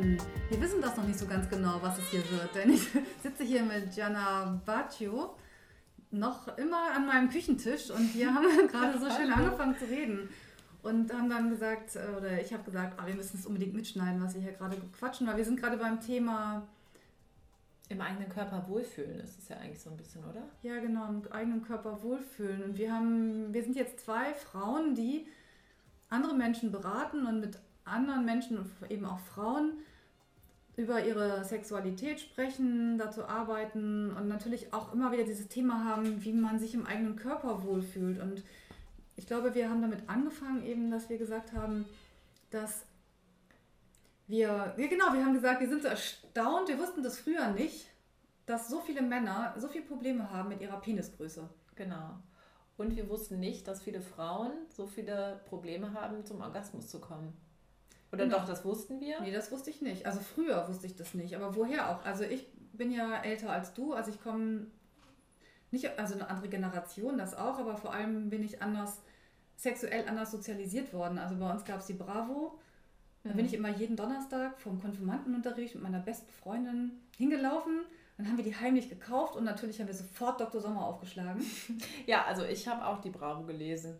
Von Wir wissen das noch nicht so ganz genau, was es hier wird, denn ich sitze hier mit Gianna Baccio noch immer an meinem Küchentisch und wir haben gerade so schön angefangen zu reden und haben dann gesagt, äh, oder ich habe gesagt, ah, wir müssen es unbedingt mitschneiden, was wir hier gerade quatschen, weil wir sind gerade beim Thema im eigenen Körper wohlfühlen ist es ja eigentlich so ein bisschen, oder? Ja, genau, im eigenen Körper wohlfühlen. Und wir haben, wir sind jetzt zwei Frauen, die andere Menschen beraten und mit anderen Menschen eben auch Frauen über ihre Sexualität sprechen, dazu arbeiten und natürlich auch immer wieder dieses Thema haben, wie man sich im eigenen Körper wohlfühlt. Und ich glaube, wir haben damit angefangen, eben, dass wir gesagt haben, dass wir, ja genau, wir haben gesagt, wir sind so erstaunt, wir wussten das früher nicht, dass so viele Männer so viele Probleme haben mit ihrer Penisgröße. Genau. Und wir wussten nicht, dass viele Frauen so viele Probleme haben, zum Orgasmus zu kommen. Oder genau. doch, das wussten wir? Nee, das wusste ich nicht. Also früher wusste ich das nicht. Aber woher auch? Also ich bin ja älter als du, also ich komme nicht, also eine andere Generation, das auch, aber vor allem bin ich anders, sexuell anders sozialisiert worden. Also bei uns gab es die Bravo da bin ich immer jeden Donnerstag vom Konfirmandenunterricht mit meiner besten Freundin hingelaufen. Dann haben wir die heimlich gekauft und natürlich haben wir sofort Dr. Sommer aufgeschlagen. Ja, also ich habe auch die Bravo gelesen.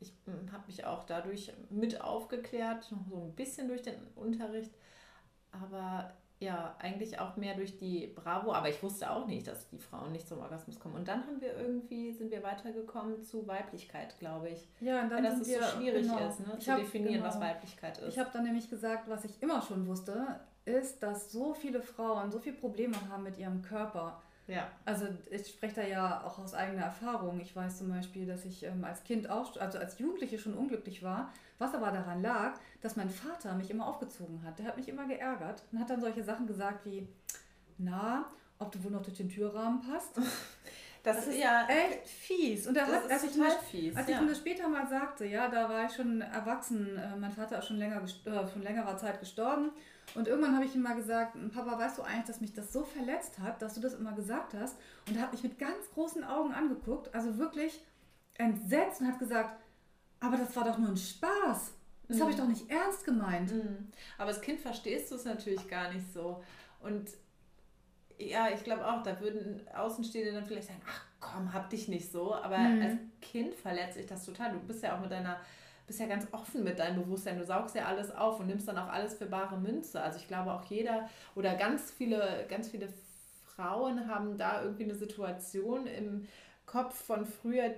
Ich hm, habe mich auch dadurch mit aufgeklärt, noch so ein bisschen durch den Unterricht. Aber ja, eigentlich auch mehr durch die Bravo, aber ich wusste auch nicht, dass die Frauen nicht zum Orgasmus kommen. Und dann haben wir irgendwie, sind wir weitergekommen zu Weiblichkeit, glaube ich. Ja, und dann Weil das wir, so schwierig genau, ist, ne, zu hab, definieren, genau, was Weiblichkeit ist. Ich habe dann nämlich gesagt, was ich immer schon wusste, ist, dass so viele Frauen so viele Probleme haben mit ihrem Körper ja. Also ich spreche da ja auch aus eigener Erfahrung. Ich weiß zum Beispiel, dass ich ähm, als Kind auch, also als Jugendliche schon unglücklich war, was aber daran lag, dass mein Vater mich immer aufgezogen hat. Der hat mich immer geärgert und hat dann solche Sachen gesagt wie, na, ob du wohl noch durch den Türrahmen passt. Das, das ist, ja echt fies. Und er hat, als, ich, mir, fies, als ja. ich mir das später mal sagte, ja, da war ich schon erwachsen, äh, mein Vater ist schon, länger, äh, schon längerer Zeit gestorben und irgendwann habe ich ihm mal gesagt, Papa, weißt du eigentlich, dass mich das so verletzt hat, dass du das immer gesagt hast? Und er hat mich mit ganz großen Augen angeguckt, also wirklich entsetzt und hat gesagt, aber das war doch nur ein Spaß. Das mhm. habe ich doch nicht ernst gemeint. Mhm. Aber als Kind verstehst du es natürlich gar nicht so. Und ja, ich glaube auch, da würden Außenstehende dann vielleicht sagen, ach komm, hab dich nicht so. Aber mhm. als Kind verletzt sich das total. Du bist ja auch mit deiner bist ja ganz offen mit deinem Bewusstsein. Du saugst ja alles auf und nimmst dann auch alles für bare Münze. Also ich glaube auch jeder oder ganz viele, ganz viele Frauen haben da irgendwie eine Situation im Kopf von früher,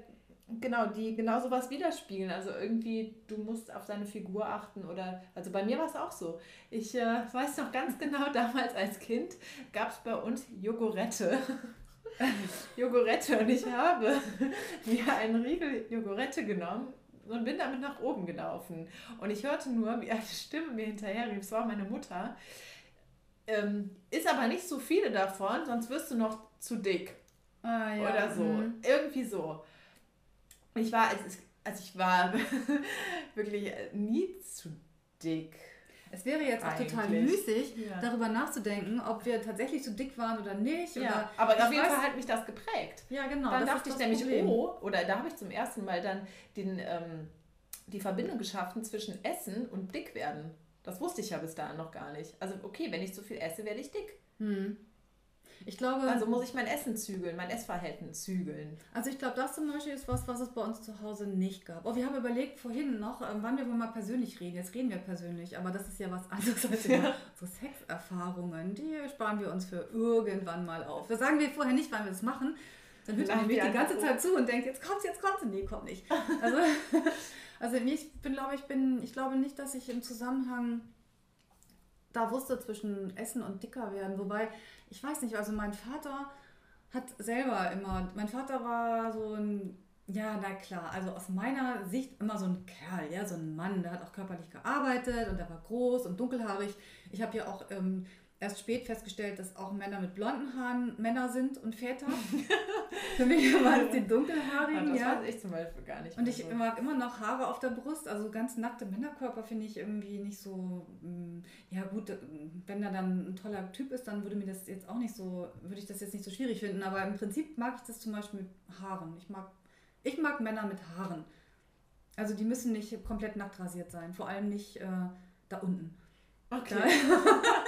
genau, die genau sowas widerspiegeln. Also irgendwie, du musst auf deine Figur achten oder, also bei mir war es auch so. Ich äh, weiß noch ganz genau, damals als Kind gab es bei uns Jogurette. Jogurette und ich habe mir einen Riegel Jogurette genommen und bin damit nach oben gelaufen. Und ich hörte nur, wie eine Stimme mir hinterher rief, es war meine Mutter. Ähm, ist aber nicht so viele davon, sonst wirst du noch zu dick. Ah, ja. Oder so. Mhm. Irgendwie so. Ich war, also, also ich war wirklich nie zu dick. Es wäre jetzt auch total müßig, ja. darüber nachzudenken, ob wir tatsächlich zu dick waren oder nicht. Ja, oder aber auf jeden Fall hat mich das geprägt. Ja, genau. Dann dachte ich nämlich, Problem. oh, oder da habe ich zum ersten Mal dann den, ähm, die Verbindung geschaffen zwischen Essen und dick werden. Das wusste ich ja bis dahin noch gar nicht. Also okay, wenn ich zu viel esse, werde ich dick. Hm. Ich glaube. Also muss ich mein Essen zügeln, mein Essverhalten zügeln. Also ich glaube, das zum Beispiel ist was, was es bei uns zu Hause nicht gab. Oh, wir haben überlegt vorhin noch, ähm, wann wir wohl mal persönlich reden. Jetzt reden wir persönlich, aber das ist ja was anderes als ja. unsere Sexerfahrungen. Die sparen wir uns für irgendwann mal auf. Das sagen wir vorher nicht, wann wir das machen. Dann hört man die ganze Zeit zu und denkt, jetzt kommt's, jetzt kommt's. Nee, kommt nicht. Also, also ich bin, glaube ich, bin, ich glaube nicht, dass ich im Zusammenhang da wusste zwischen Essen und dicker werden. Wobei ich weiß nicht, also mein Vater hat selber immer, mein Vater war so ein, ja, na klar, also aus meiner Sicht immer so ein Kerl, ja, so ein Mann, der hat auch körperlich gearbeitet und der war groß und dunkelhaarig. Ich habe ja auch ähm, erst spät festgestellt, dass auch Männer mit blonden Haaren Männer sind und Väter. Für mich waren es die dunkelhaarigen. Ja, das ja. weiß ich zum Beispiel gar nicht. Und ich so. mag immer noch Haare auf der Brust. Also ganz nackte Männerkörper finde ich irgendwie nicht so. Mm, ja, gut, wenn er dann ein toller Typ ist, dann würde mir das jetzt auch nicht so, würde ich das jetzt nicht so schwierig finden. Aber im Prinzip mag ich das zum Beispiel mit Haaren. Ich mag, ich mag Männer mit Haaren. Also die müssen nicht komplett nackt rasiert sein. Vor allem nicht. Äh, da unten. Okay. Da,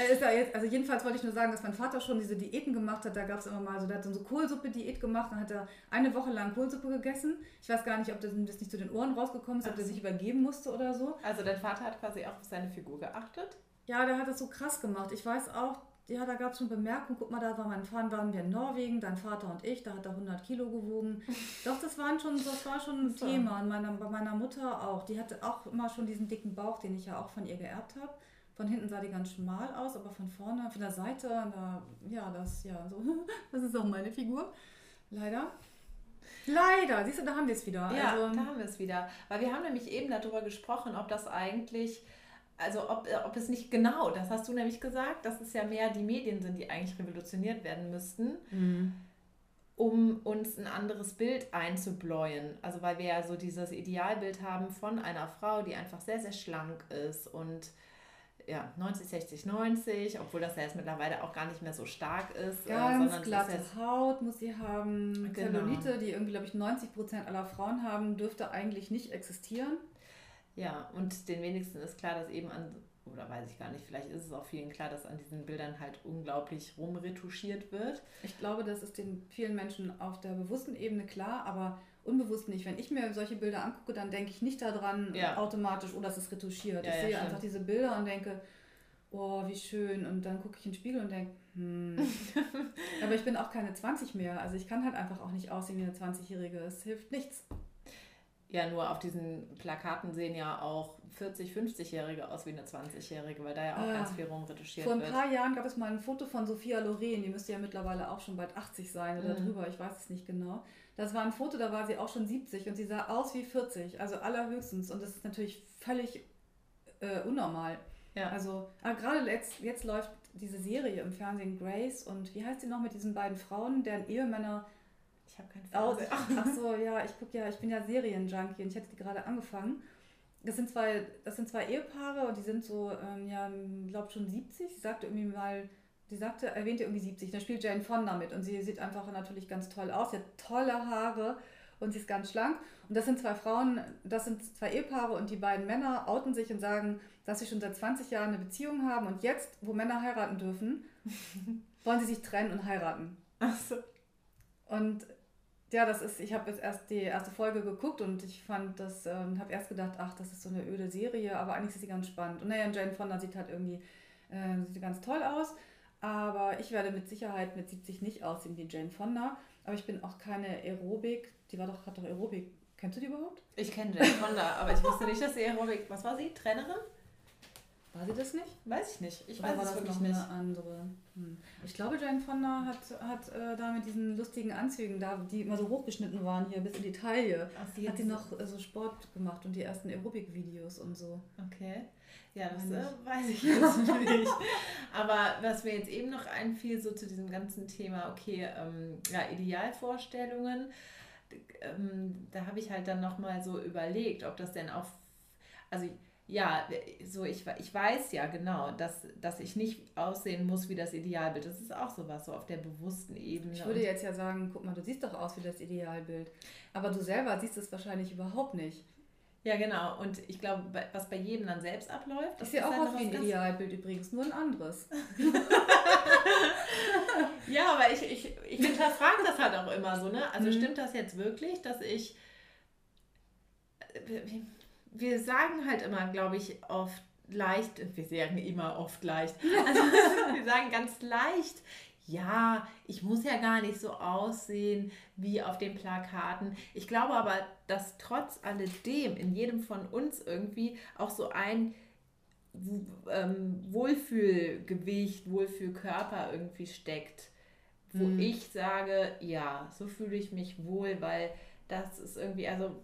ja, ist ja jetzt, also jedenfalls wollte ich nur sagen, dass mein Vater schon diese Diäten gemacht hat. Da gab es immer mal so, der hat so Kohlsuppe-Diät gemacht, dann hat er eine Woche lang Kohlsuppe gegessen. Ich weiß gar nicht, ob das, das nicht zu den Ohren rausgekommen ist, ob der sich übergeben musste oder so. Also dein Vater hat quasi auch auf seine Figur geachtet? Ja, der hat das so krass gemacht. Ich weiß auch, ja, da gab es schon Bemerkungen, guck mal, da war mein Vater, waren wir in Norwegen, dein Vater und ich, da hat er 100 Kilo gewogen. Doch, das, waren schon, das war schon ein so. Thema. Und meiner, bei meiner Mutter auch. Die hatte auch immer schon diesen dicken Bauch, den ich ja auch von ihr geerbt habe. Von hinten sah die ganz schmal aus, aber von vorne, von der Seite, da, ja, das, ja, so, das ist auch meine Figur. Leider. Leider, siehst du, da haben wir es wieder. Ja, also, da haben wir es wieder. Weil wir haben nämlich eben darüber gesprochen, ob das eigentlich also ob, äh, ob es nicht genau, das hast du nämlich gesagt, dass es ja mehr die Medien sind, die eigentlich revolutioniert werden müssten, mhm. um uns ein anderes Bild einzubläuen. Also weil wir ja so dieses Idealbild haben von einer Frau, die einfach sehr, sehr schlank ist und ja, 90, 60, 90, obwohl das ja jetzt mittlerweile auch gar nicht mehr so stark ist. Äh, Ganz äh, glatte ist Haut muss sie haben. Genau. Zellulite, die irgendwie, glaube ich, 90 Prozent aller Frauen haben, dürfte eigentlich nicht existieren. Ja, und den wenigsten ist klar, dass eben an, oder weiß ich gar nicht, vielleicht ist es auch vielen klar, dass an diesen Bildern halt unglaublich rumretuschiert wird. Ich glaube, das ist den vielen Menschen auf der bewussten Ebene klar, aber unbewusst nicht. Wenn ich mir solche Bilder angucke, dann denke ich nicht daran ja. automatisch, oh, das ist retuschiert. Ja, ich ja, sehe stimmt. einfach diese Bilder und denke, oh, wie schön. Und dann gucke ich in den Spiegel und denke, hm. aber ich bin auch keine 20 mehr. Also ich kann halt einfach auch nicht aussehen wie eine 20-Jährige. Es hilft nichts. Ja, nur auf diesen Plakaten sehen ja auch 40-, 50-Jährige aus wie eine 20-Jährige, weil da ja auch ah, ganz viel rumretuschiert wird. Vor ein paar Jahren gab es mal ein Foto von Sophia Loren, die müsste ja mittlerweile auch schon bald 80 sein oder mhm. drüber, ich weiß es nicht genau. Das war ein Foto, da war sie auch schon 70 und sie sah aus wie 40, also allerhöchstens. Und das ist natürlich völlig äh, unnormal. Ja. Also, aber gerade jetzt, jetzt läuft diese Serie im Fernsehen Grace und wie heißt sie noch mit diesen beiden Frauen, deren Ehemänner habe keinen Fernseher. Ach, ach so, ja, ich gucke ja, ich bin ja Serienjunkie und ich hätte die gerade angefangen. Das sind zwei, das sind zwei Ehepaare und die sind so, ähm, ja, glaube schon 70. Sie sagte irgendwie mal, die sagte, erwähnte irgendwie 70. Da spielt Jane Fonda mit und sie sieht einfach natürlich ganz toll aus. Sie hat tolle Haare und sie ist ganz schlank. Und das sind zwei Frauen, das sind zwei Ehepaare und die beiden Männer outen sich und sagen, dass sie schon seit 20 Jahren eine Beziehung haben und jetzt, wo Männer heiraten dürfen, wollen sie sich trennen und heiraten. Ach so. Und ja, das ist, ich habe jetzt erst die erste Folge geguckt und ich fand das, ähm, habe erst gedacht, ach, das ist so eine öde Serie, aber eigentlich ist sie ganz spannend. Und naja, Jane Fonda sieht halt irgendwie, äh, sieht ganz toll aus, aber ich werde mit Sicherheit mit 70 nicht aussehen wie Jane Fonda, aber ich bin auch keine Aerobik, die war doch, hat doch Aerobik, kennst du die überhaupt? Ich kenne Jane Fonda, aber ich wusste nicht, dass sie Aerobik, was war sie, Trainerin? War sie das nicht? Weiß ich nicht. Ich Oder weiß war es das wirklich noch nicht. eine andere. Hm. Ich glaube, Jane Fonda hat, hat äh, da mit diesen lustigen Anzügen, da, die immer so hochgeschnitten waren hier bis in die Taille, Ach, sie hat sie noch äh, so Sport gemacht und die ersten Aerobic-Videos und so. Okay. Ja, das äh, weiß ich jetzt nicht. Aber was mir jetzt eben noch einfiel, so zu diesem ganzen Thema, okay, ähm, ja, Idealvorstellungen, ähm, da habe ich halt dann nochmal so überlegt, ob das denn auch, also ja, so ich, ich weiß ja genau, dass, dass ich nicht aussehen muss wie das Idealbild. Das ist auch sowas, so auf der bewussten Ebene. Ich würde jetzt ja sagen, guck mal, du siehst doch aus wie das Idealbild. Aber du selber siehst es wahrscheinlich überhaupt nicht. Ja, genau. Und ich glaube, was bei jedem dann selbst abläuft. Ich sehe auch halt aus wie ein Idealbild übrigens, nur ein anderes. ja, aber ich, ich, ich hinterfrage das halt auch immer so, ne? Also mhm. stimmt das jetzt wirklich, dass ich wir sagen halt immer, glaube ich, oft leicht, wir sagen immer oft leicht, also wir sagen ganz leicht, ja, ich muss ja gar nicht so aussehen wie auf den Plakaten. Ich glaube aber, dass trotz alledem in jedem von uns irgendwie auch so ein ähm, Wohlfühlgewicht, Wohlfühlkörper irgendwie steckt, wo mhm. ich sage, ja, so fühle ich mich wohl, weil das ist irgendwie, also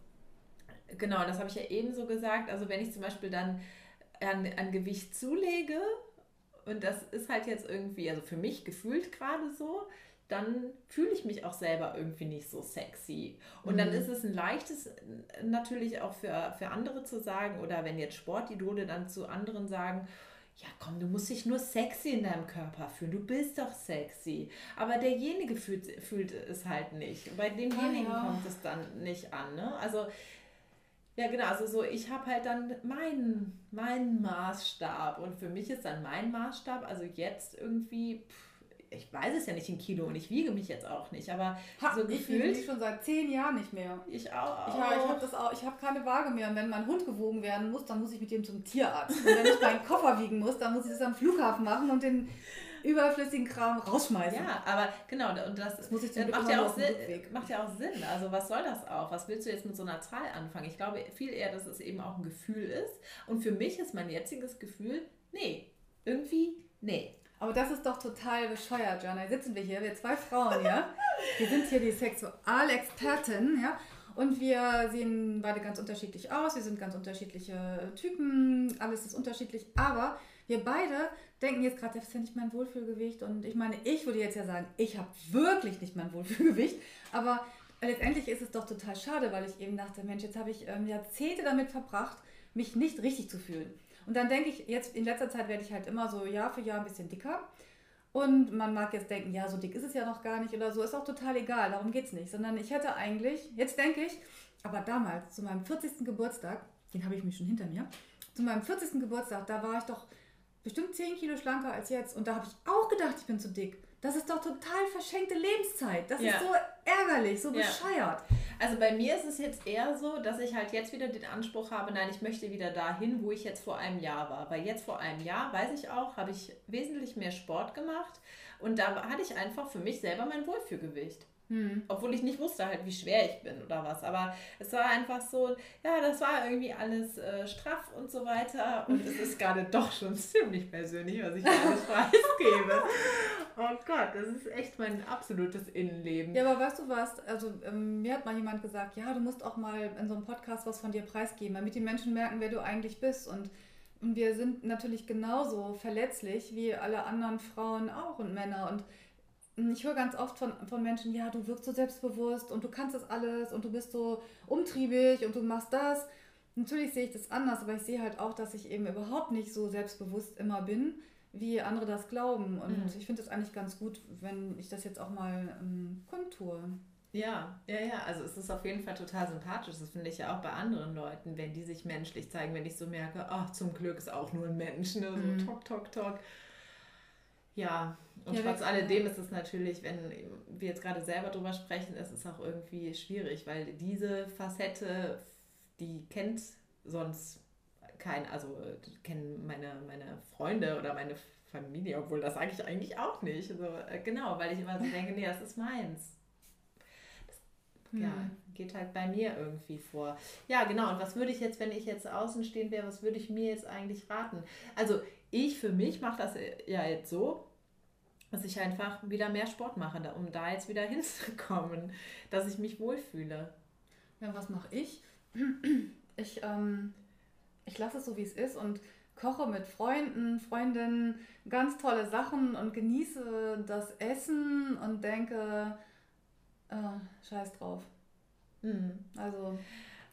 genau, das habe ich ja ebenso gesagt. Also wenn ich zum Beispiel dann an, an Gewicht zulege, und das ist halt jetzt irgendwie, also für mich gefühlt gerade so, dann fühle ich mich auch selber irgendwie nicht so sexy. Und mhm. dann ist es ein leichtes natürlich auch für, für andere zu sagen, oder wenn jetzt Sportidole dann zu anderen sagen, ja komm, du musst dich nur sexy in deinem Körper fühlen, du bist doch sexy. Aber derjenige fühlt, fühlt es halt nicht. Bei demjenigen ah, ja. kommt es dann nicht an. Ne? Also Ja, genau. Also so, ich habe halt dann meinen, meinen Maßstab. Und für mich ist dann mein Maßstab, also jetzt irgendwie, pff, ich weiß es ja nicht in Kilo und ich wiege mich jetzt auch nicht, aber ha, so ich gefühlt. Ich schon seit zehn Jahren nicht mehr. Ich auch. Ich, ich habe das auch. Ich habe keine Waage mehr. Und wenn mein Hund gewogen werden muss, dann muss ich mit dem zum Tierarzt. Und wenn ich meinen Koffer wiegen muss, dann muss ich das am Flughafen machen und den überflüssigen Kram rausschmeißen. Ja, aber genau, und das, das muss ich das macht, ja auch Sinn, macht ja auch Sinn. Also was soll das auch? Was willst du jetzt mit so einer Zahl anfangen? Ich glaube viel eher, dass es eben auch ein Gefühl ist. Und für mich ist mein jetziges Gefühl, nee, irgendwie, nee. Aber das ist doch total bescheuert, Jana. Sitzen wir hier, wir zwei Frauen, ja. Wir sind hier die Sexualexperten, ja. Und wir sehen beide ganz unterschiedlich aus. Wir sind ganz unterschiedliche Typen. Alles ist unterschiedlich. Aber wir beide denken jetzt gerade, das ist ja nicht mein Wohlfühlgewicht. Und ich meine, ich würde jetzt ja sagen, ich habe wirklich nicht mein Wohlfühlgewicht. Aber letztendlich ist es doch total schade, weil ich eben dachte, Mensch, jetzt habe ich ähm, Jahrzehnte damit verbracht, mich nicht richtig zu fühlen. Und dann denke ich, jetzt in letzter Zeit werde ich halt immer so Jahr für Jahr ein bisschen dicker. Und man mag jetzt denken, ja, so dick ist es ja noch gar nicht oder so, ist auch total egal, darum geht es nicht. Sondern ich hätte eigentlich, jetzt denke ich, aber damals, zu meinem 40. Geburtstag, den habe ich mich schon hinter mir, zu meinem 40. Geburtstag, da war ich doch bestimmt 10 Kilo schlanker als jetzt. Und da habe ich auch gedacht, ich bin zu dick. Das ist doch total verschenkte Lebenszeit. Das ja. ist so ärgerlich, so ja. bescheuert. Also bei mir ist es jetzt eher so, dass ich halt jetzt wieder den Anspruch habe, nein, ich möchte wieder dahin, wo ich jetzt vor einem Jahr war. Weil jetzt vor einem Jahr, weiß ich auch, habe ich wesentlich mehr Sport gemacht und da hatte ich einfach für mich selber mein Wohlfühlgewicht. Hm. Obwohl ich nicht wusste halt, wie schwer ich bin oder was. Aber es war einfach so, ja, das war irgendwie alles äh, straff und so weiter. Und es ist gerade doch schon ziemlich persönlich, was ich da alles preisgebe. oh Gott, das ist echt mein absolutes Innenleben. Ja, aber weißt du was? Also ähm, mir hat mal jemand gesagt, ja, du musst auch mal in so einem Podcast was von dir preisgeben, damit die Menschen merken, wer du eigentlich bist. Und und wir sind natürlich genauso verletzlich wie alle anderen Frauen auch und Männer. Und ich höre ganz oft von, von Menschen, ja, du wirkst so selbstbewusst und du kannst das alles und du bist so umtriebig und du machst das. Natürlich sehe ich das anders, aber ich sehe halt auch, dass ich eben überhaupt nicht so selbstbewusst immer bin, wie andere das glauben. Und mhm. ich finde es eigentlich ganz gut, wenn ich das jetzt auch mal ähm, kundtue. Ja, ja, ja. Also es ist auf jeden Fall total sympathisch. Das finde ich ja auch bei anderen Leuten, wenn die sich menschlich zeigen, wenn ich so merke, ach, zum Glück ist auch nur ein Mensch, ne? So mhm. tok, tok, tok. Ja, und ja, trotz alledem ist es natürlich, wenn wir jetzt gerade selber drüber sprechen, ist es auch irgendwie schwierig, weil diese Facette, die kennt sonst kein, also kennen meine, meine Freunde oder meine Familie, obwohl das sage ich eigentlich auch nicht. Also, genau, weil ich immer so denke, nee, das ist meins. Das, hm. Ja, geht halt bei mir irgendwie vor. Ja, genau. Und was würde ich jetzt, wenn ich jetzt außen stehen wäre, was würde ich mir jetzt eigentlich raten? Also ich für mich mache das ja jetzt so, dass ich einfach wieder mehr Sport mache, um da jetzt wieder hinzukommen, dass ich mich wohlfühle. Ja, was mache ich? Ich, ähm, ich lasse es so, wie es ist und koche mit Freunden, Freundinnen ganz tolle Sachen und genieße das Essen und denke, äh, scheiß drauf. Mhm. Also,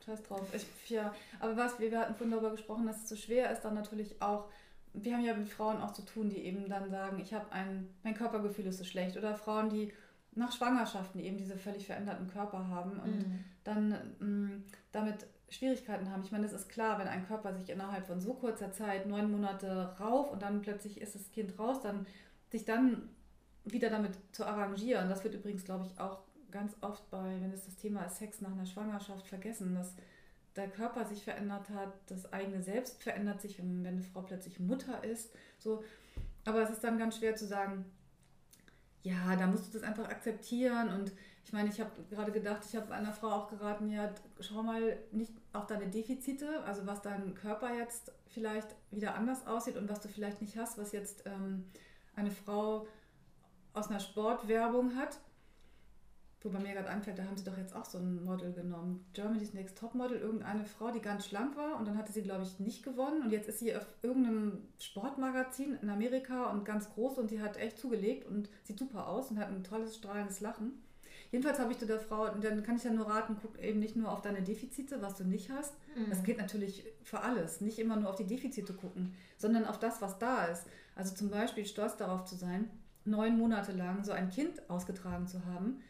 scheiß drauf. Ich, ja, aber was, wir, wir hatten vorhin darüber gesprochen, dass es so schwer ist, dann natürlich auch wir haben ja mit Frauen auch zu tun, die eben dann sagen, ich habe ein, mein Körpergefühl ist so schlecht. Oder Frauen, die nach Schwangerschaften eben diese völlig veränderten Körper haben und mhm. dann mh, mm, damit Schwierigkeiten haben. Ich meine, es ist klar, wenn ein Körper sich innerhalb von so kurzer Zeit, neun Monate rauf und dann plötzlich ist das Kind raus, dann sich dann wieder damit zu arrangieren. Das wird übrigens, glaube ich, auch ganz oft bei, wenn es das Thema ist, Sex nach einer Schwangerschaft vergessen, dass der Körper sich verändert hat, das eigene Selbst verändert sich, wenn, wenn eine Frau plötzlich Mutter ist. So. Aber es ist dann ganz schwer zu sagen, ja, da musst du das einfach akzeptieren. Und ich meine, ich habe gerade gedacht, ich habe einer Frau auch geraten, ja, schau mal nicht auf deine Defizite, also was dein Körper jetzt vielleicht wieder anders aussieht und was du vielleicht nicht hast, was jetzt ähm, eine Frau aus einer Sportwerbung hat Wobei mir gerade einfällt, da haben sie doch jetzt auch so ein Model genommen. Germany's Next Top Model, irgendeine Frau, die ganz schlank war und dann hatte sie, glaube ich, nicht gewonnen. Und jetzt ist sie auf irgendeinem Sportmagazin in Amerika und ganz groß und sie hat echt zugelegt und sieht super aus und hat ein tolles, strahlendes Lachen. Jedenfalls habe ich zu der Frau, und dann kann ich ja nur raten, guck eben nicht nur auf deine Defizite, was du nicht hast. Mhm. Das geht natürlich für alles. Nicht immer nur auf die Defizite gucken, sondern auf das, was da ist. Also zum Beispiel stolz darauf zu sein, neun Monate lang so ein Kind ausgetragen zu haben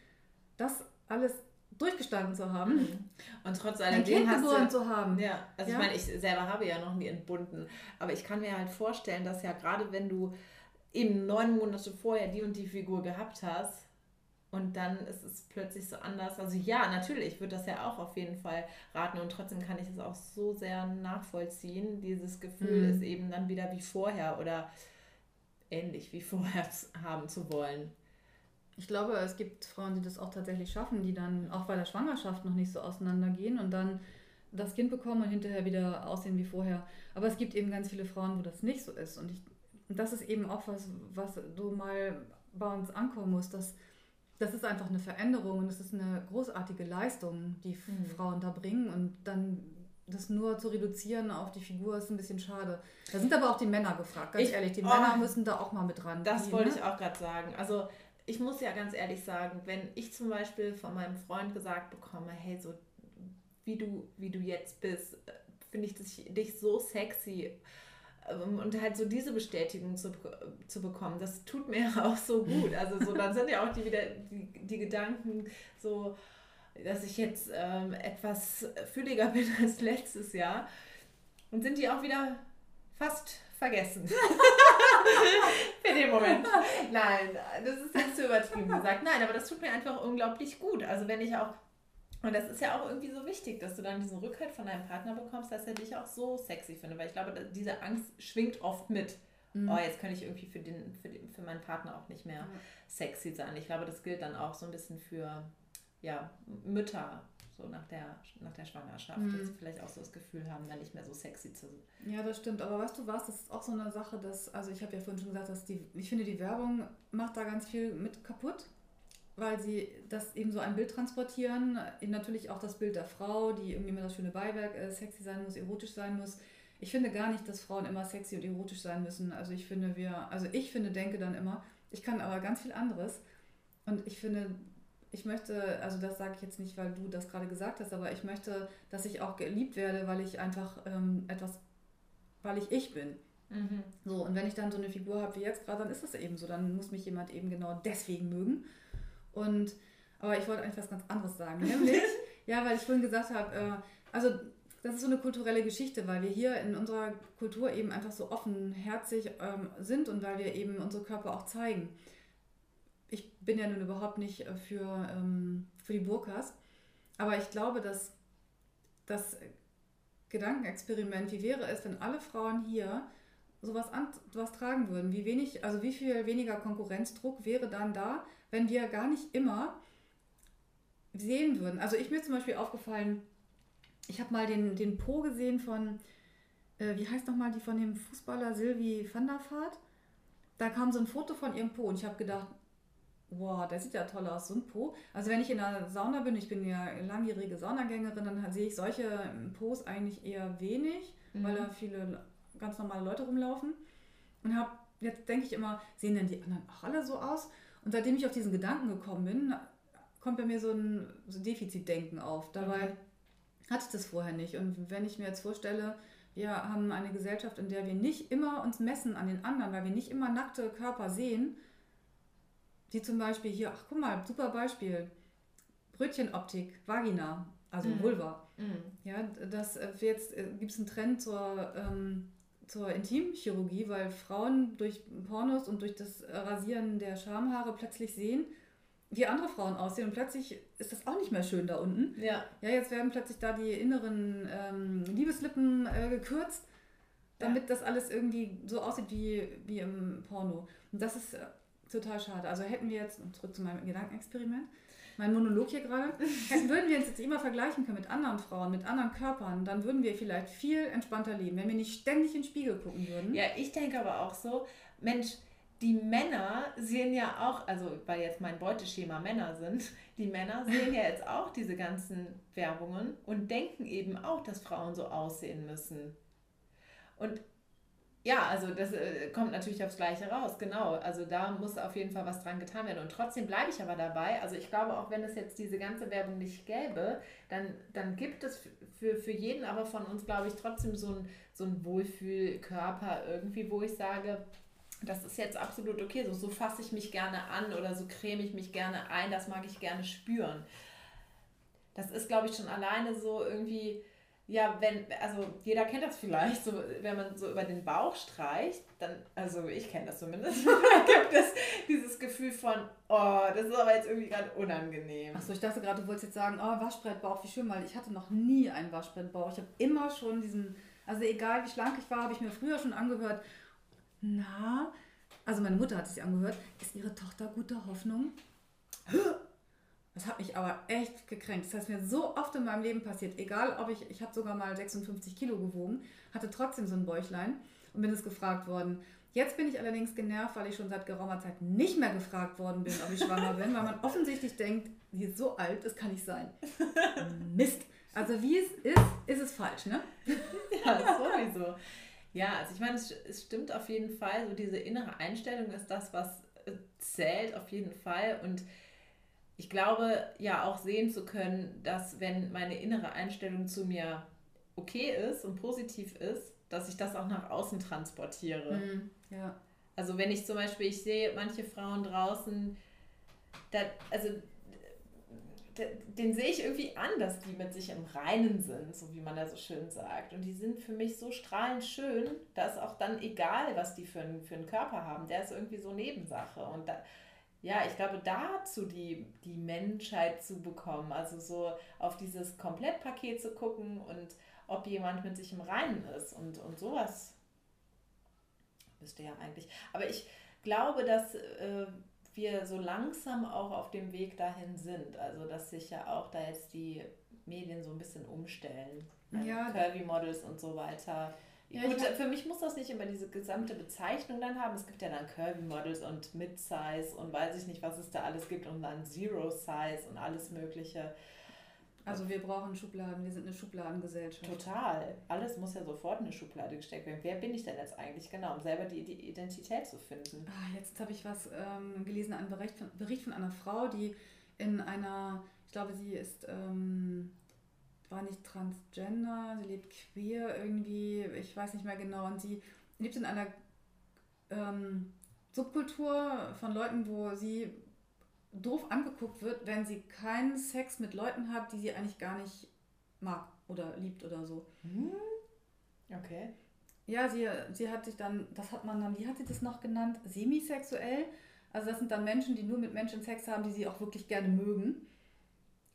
das alles durchgestanden zu haben. Mhm. Und trotz alledem hast du, zu haben. Ja, also ja? ich meine, ich selber habe ja noch nie entbunden, aber ich kann mir halt vorstellen, dass ja gerade wenn du eben neun Monate vorher die und die Figur gehabt hast und dann ist es plötzlich so anders. Also ja, natürlich würde das ja auch auf jeden Fall raten und trotzdem kann ich es auch so sehr nachvollziehen. Dieses Gefühl mhm. ist eben dann wieder wie vorher oder ähnlich wie vorher haben zu wollen. Ich glaube, es gibt Frauen, die das auch tatsächlich schaffen, die dann auch bei der Schwangerschaft noch nicht so auseinandergehen und dann das Kind bekommen und hinterher wieder aussehen wie vorher. Aber es gibt eben ganz viele Frauen, wo das nicht so ist. Und ich, das ist eben auch was, was du mal bei uns ankommen musst. Das, das ist einfach eine Veränderung und es ist eine großartige Leistung, die mhm. Frauen da bringen. Und dann das nur zu reduzieren auf die Figur ist ein bisschen schade. Da sind aber auch die Männer gefragt, ganz ich, ehrlich. Die oh, Männer müssen da auch mal mit ran. Das wollte ne? ich auch gerade sagen. Also ich muss ja ganz ehrlich sagen, wenn ich zum Beispiel von meinem Freund gesagt bekomme, hey, so wie du, wie du jetzt bist, finde ich dich, so sexy ähm, und halt so diese Bestätigung zu, zu bekommen, das tut mir auch so gut. Also so, dann sind ja auch die wieder die, die Gedanken so, dass ich jetzt ähm, etwas fülliger bin als letztes Jahr. Und sind die auch wieder fast vergessen. Für den Moment. Nein, das ist nicht zu übertrieben gesagt. Nein, aber das tut mir einfach unglaublich gut. Also wenn ich auch, und das ist ja auch irgendwie so wichtig, dass du dann diesen Rückhalt von deinem Partner bekommst, dass er dich auch so sexy findet. Weil ich glaube, diese Angst schwingt oft mit. Mhm. Oh, jetzt könnte ich irgendwie für, den, für, den, für meinen Partner auch nicht mehr mhm. sexy sein. Ich glaube, das gilt dann auch so ein bisschen für ja, Mütter so nach der, nach der Schwangerschaft, mhm. dass sie vielleicht auch so das Gefühl haben, dann nicht mehr so sexy zu sein. Ja, das stimmt. Aber weißt du was, das ist auch so eine Sache, dass, also ich habe ja vorhin schon gesagt, dass die, ich finde, die Werbung macht da ganz viel mit kaputt, weil sie das eben so ein Bild transportieren. Natürlich auch das Bild der Frau, die irgendwie immer das schöne Beiwerk äh, sexy sein muss, erotisch sein muss. Ich finde gar nicht, dass Frauen immer sexy und erotisch sein müssen. Also ich finde, wir, also ich finde, denke dann immer, ich kann aber ganz viel anderes. Und ich finde, ich möchte, also das sage ich jetzt nicht, weil du das gerade gesagt hast, aber ich möchte, dass ich auch geliebt werde, weil ich einfach ähm, etwas, weil ich ich bin. Mhm. So, und wenn ich dann so eine Figur habe wie jetzt gerade, dann ist das eben so. Dann muss mich jemand eben genau deswegen mögen. Und, aber ich wollte eigentlich was ganz anderes sagen. Nämlich, ja, weil ich vorhin gesagt habe, äh, also das ist so eine kulturelle Geschichte, weil wir hier in unserer Kultur eben einfach so offenherzig ähm, sind und weil wir eben unsere Körper auch zeigen bin ja nun überhaupt nicht äh, für, ähm, für die Burkas, aber ich glaube, dass das Gedankenexperiment, wie wäre es, wenn alle Frauen hier sowas, an, sowas tragen würden? Wie wenig, also wie viel weniger Konkurrenzdruck wäre dann da, wenn wir gar nicht immer sehen würden? Also ich mir zum Beispiel aufgefallen, ich habe mal den, den Po gesehen von, äh, wie heißt nochmal die von dem Fußballer Sylvie van der Vaart? Da kam so ein Foto von ihrem Po und ich habe gedacht, wow, der sieht ja toll aus, so ein Po. Also wenn ich in der Sauna bin, ich bin ja langjährige Saunagängerin, dann sehe ich solche Pos eigentlich eher wenig, mhm. weil da viele ganz normale Leute rumlaufen. Und habe jetzt denke ich immer, sehen denn die anderen auch alle so aus? Und seitdem ich auf diesen Gedanken gekommen bin, kommt bei mir so ein so Defizitdenken auf. Dabei mhm. hatte ich das vorher nicht. Und wenn ich mir jetzt vorstelle, wir haben eine Gesellschaft, in der wir nicht immer uns messen an den anderen, weil wir nicht immer nackte Körper sehen, die zum Beispiel hier, ach guck mal, super Beispiel. Brötchenoptik, Vagina, also mhm. Vulva. Mhm. Ja, das äh, jetzt äh, gibt es einen Trend zur, ähm, zur Intimchirurgie, weil Frauen durch Pornos und durch das Rasieren der Schamhaare plötzlich sehen, wie andere Frauen aussehen und plötzlich ist das auch nicht mehr schön da unten. Ja. Ja, jetzt werden plötzlich da die inneren ähm, Liebeslippen äh, gekürzt, damit ja. das alles irgendwie so aussieht wie, wie im Porno. Und das ist äh, total schade. Also hätten wir jetzt, zurück zu meinem Gedankenexperiment, mein Monolog hier gerade, würden wir uns jetzt immer vergleichen können mit anderen Frauen, mit anderen Körpern, dann würden wir vielleicht viel entspannter leben, wenn wir nicht ständig in den Spiegel gucken würden. Ja, ich denke aber auch so, Mensch, die Männer sehen ja auch, also weil jetzt mein Beuteschema Männer sind, die Männer sehen ja jetzt auch diese ganzen Werbungen und denken eben auch, dass Frauen so aussehen müssen. Und ja, also das äh, kommt natürlich aufs Gleiche raus, genau. Also da muss auf jeden Fall was dran getan werden. Und trotzdem bleibe ich aber dabei. Also ich glaube, auch wenn es jetzt diese ganze Werbung nicht gäbe, dann, dann gibt es für, für jeden aber von uns, glaube ich, trotzdem so ein, so ein Wohlfühlkörper irgendwie, wo ich sage, das ist jetzt absolut okay. So, so fasse ich mich gerne an oder so creme ich mich gerne ein, das mag ich gerne spüren. Das ist, glaube ich, schon alleine so irgendwie, ja, wenn, also jeder kennt das vielleicht, so, wenn man so über den Bauch streicht, dann, also ich kenne das zumindest, gibt es dieses Gefühl von, oh, das ist aber jetzt irgendwie gerade unangenehm. Achso, ich dachte gerade, du wolltest jetzt sagen, oh, Waschbrettbauch, wie schön, weil ich hatte noch nie einen Waschbrettbauch. Ich habe immer schon diesen, also egal wie schlank ich war, habe ich mir früher schon angehört, na, also meine Mutter hat sich angehört, ist ihre Tochter guter Hoffnung? Das hat mich aber echt gekränkt. Das ist mir so oft in meinem Leben passiert. Egal, ob ich, ich habe sogar mal 56 Kilo gewogen, hatte trotzdem so ein Bäuchlein und bin es gefragt worden. Jetzt bin ich allerdings genervt, weil ich schon seit geraumer Zeit nicht mehr gefragt worden bin, ob ich schwanger bin, weil man offensichtlich denkt, sie ist so alt, das kann nicht sein. Mist. Also wie es ist, ist es falsch, ne? Ja, sowieso. Ja, also ich meine, es, es stimmt auf jeden Fall. So diese innere Einstellung ist das, was äh, zählt auf jeden Fall. Und ich glaube ja auch sehen zu können, dass wenn meine innere Einstellung zu mir okay ist und positiv ist, dass ich das auch nach außen transportiere. Mhm, ja. Also wenn ich zum Beispiel, ich sehe manche Frauen draußen, da, also den sehe ich irgendwie an, dass die mit sich im Reinen sind, so wie man da so schön sagt. Und die sind für mich so strahlend schön, dass auch dann egal, was die für einen, für einen Körper haben, der ist irgendwie so Nebensache. Und da, ja, ich glaube, dazu die, die Menschheit zu bekommen, also so auf dieses Komplettpaket zu gucken und ob jemand mit sich im Reinen ist und, und sowas müsste ja eigentlich. Aber ich glaube, dass äh, wir so langsam auch auf dem Weg dahin sind. Also, dass sich ja auch da jetzt die Medien so ein bisschen umstellen. Ja. Curvy Models und so weiter. Ja, Gut, für mich muss das nicht immer diese gesamte Bezeichnung dann haben. Es gibt ja dann Curvy Models und Mid-Size und weiß ich nicht, was es da alles gibt und dann Zero Size und alles Mögliche. Also wir brauchen Schubladen, wir sind eine Schubladengesellschaft. Total. Alles muss ja sofort in eine Schublade gesteckt werden. Wer bin ich denn jetzt eigentlich genau, um selber die, die Identität zu finden? Ah, jetzt habe ich was ähm, gelesen, einen Bericht von, Bericht von einer Frau, die in einer, ich glaube, sie ist, ähm, war nicht transgender, sie lebt queer irgendwie, ich weiß nicht mehr genau, und sie lebt in einer ähm, Subkultur von Leuten, wo sie doof angeguckt wird, wenn sie keinen Sex mit Leuten hat, die sie eigentlich gar nicht mag oder liebt oder so. Hm? Okay. Ja, sie, sie hat sich dann, das hat man dann, wie hat sie das noch genannt? Semisexuell. Also das sind dann Menschen, die nur mit Menschen Sex haben, die sie auch wirklich gerne mögen.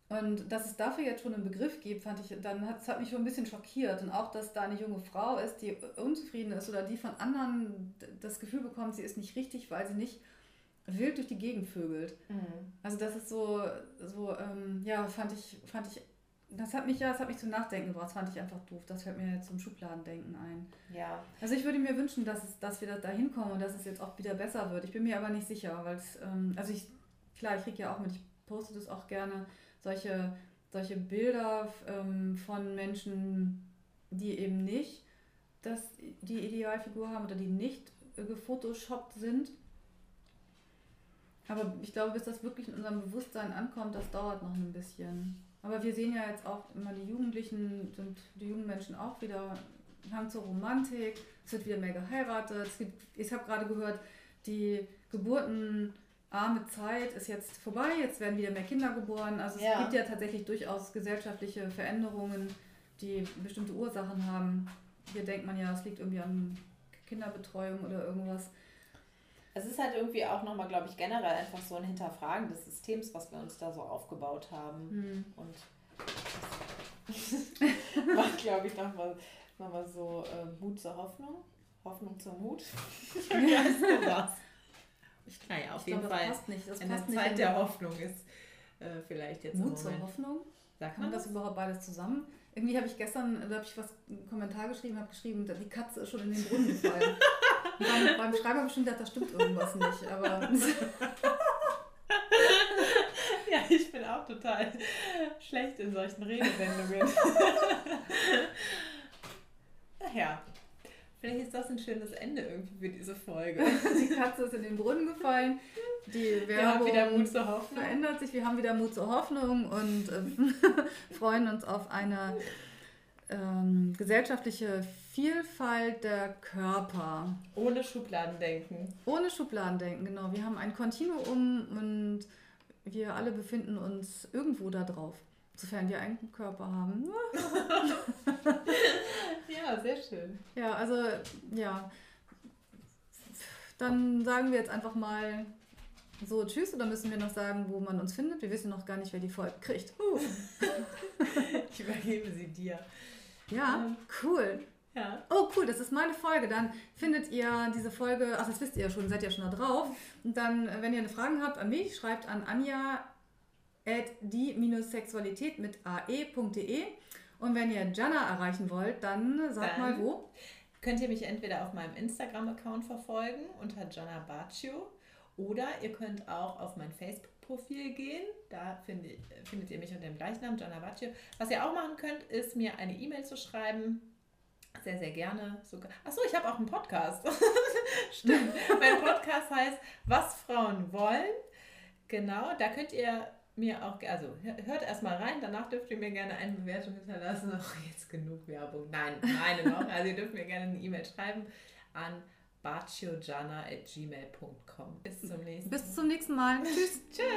Und dass es dafür jetzt schon einen Begriff gibt, fand ich, dann hat es hat mich schon ein bisschen schockiert. Und auch, dass da eine junge Frau ist, die unzufrieden ist oder die von anderen das Gefühl bekommt, sie ist nicht richtig, weil sie nicht wild durch die Gegend vögelt. Mhm. Also das ist so, so ähm, ja, fand ich, fand ich, das hat mich ja, das hat mich zum Nachdenken gebracht, das fand ich einfach doof. Das fällt mir zum Schubladendenken ein. Ja. Also ich würde mir wünschen, dass, es, dass wir da hinkommen und dass es jetzt auch wieder besser wird. Ich bin mir aber nicht sicher, weil es, ähm, also ich, klar, ich kriege ja auch mit, ich poste das auch gerne, solche, solche Bilder ähm, von Menschen, die eben nicht das, die Idealfigur haben oder die nicht gefotoshoppt sind aber ich glaube, bis das wirklich in unserem Bewusstsein ankommt, das dauert noch ein bisschen. Aber wir sehen ja jetzt auch immer, die Jugendlichen sind, die jungen Menschen auch wieder Hang zur Romantik, es wird wieder mehr geheiratet. Gibt, ich habe gerade gehört, die geburtenarme Zeit ist jetzt vorbei, jetzt werden wieder mehr Kinder geboren. Also es ja. gibt ja tatsächlich durchaus gesellschaftliche Veränderungen, die bestimmte Ursachen haben. Hier denkt man ja, es liegt irgendwie an Kinderbetreuung oder irgendwas es ist halt irgendwie auch nochmal, glaube ich, generell einfach so ein Hinterfragen des Systems, was wir uns da so aufgebaut haben. Mhm. Und das macht, glaube ich, nochmal noch mal so äh, Mut zur Hoffnung. Hoffnung zur Mut. ja, sowas. Ich, naja, auf ich jeden glaub, Fall. Das passt nicht. Das passt Zeit der Hoffnung ist äh, vielleicht jetzt. Mut zur Hoffnung? Sagt man das, das überhaupt beides zusammen? Irgendwie habe ich gestern, da habe ich was, einen Kommentar geschrieben, habe geschrieben, die Katze ist schon in den Brunnen gefallen. beim, beim Schreiben habe ich schon gedacht, da stimmt irgendwas nicht, aber. ja, ich bin auch total schlecht in solchen Redewendungen. naja, vielleicht ist das ein schönes Ende irgendwie für diese Folge. Die Katze ist in den Brunnen gefallen. Die Werbung wir haben wieder Mut zur Hoffnung. verändert sich. Wir haben wieder Mut zur Hoffnung und äh, freuen uns auf eine ähm, gesellschaftliche Vielfalt der Körper. Ohne Schubladendenken. Ohne Schubladendenken, genau. Wir haben ein Kontinuum und wir alle befinden uns irgendwo da drauf. Sofern die einen Körper haben. ja, sehr schön. Ja, also ja. Dann sagen wir jetzt einfach mal so Tschüss oder müssen wir noch sagen, wo man uns findet? Wir wissen noch gar nicht, wer die Folge kriegt. Uh. ich übergebe sie dir. Ja, ähm, cool. Ja. Oh, cool, das ist meine Folge. Dann findet ihr diese Folge, ach, das wisst ihr ja schon, seid ja schon da drauf. Und dann, wenn ihr eine Frage habt an mich, schreibt an Anja die-sexualität mit ae.de. Und wenn ihr Jana erreichen wollt, dann sagt dann mal wo. Könnt ihr mich entweder auf meinem Instagram-Account verfolgen unter Jana Baccio oder ihr könnt auch auf mein Facebook-Profil gehen. Da findet, findet ihr mich unter dem Gleichnamen, Jana Baccio. Was ihr auch machen könnt, ist mir eine E-Mail zu schreiben. Sehr, sehr gerne. Sogar. Achso, ich habe auch einen Podcast. Stimmt. mein Podcast heißt Was Frauen wollen. Genau, da könnt ihr mir auch, also hört erstmal rein, danach dürft ihr mir gerne eine Bewertung hinterlassen. Ach, jetzt genug Werbung. Nein, meine noch. Also ihr dürft mir gerne eine E-Mail schreiben an baciojana.gmail.com. Bis zum nächsten Mal. Bis zum nächsten Mal. Tschüss. Tschüss.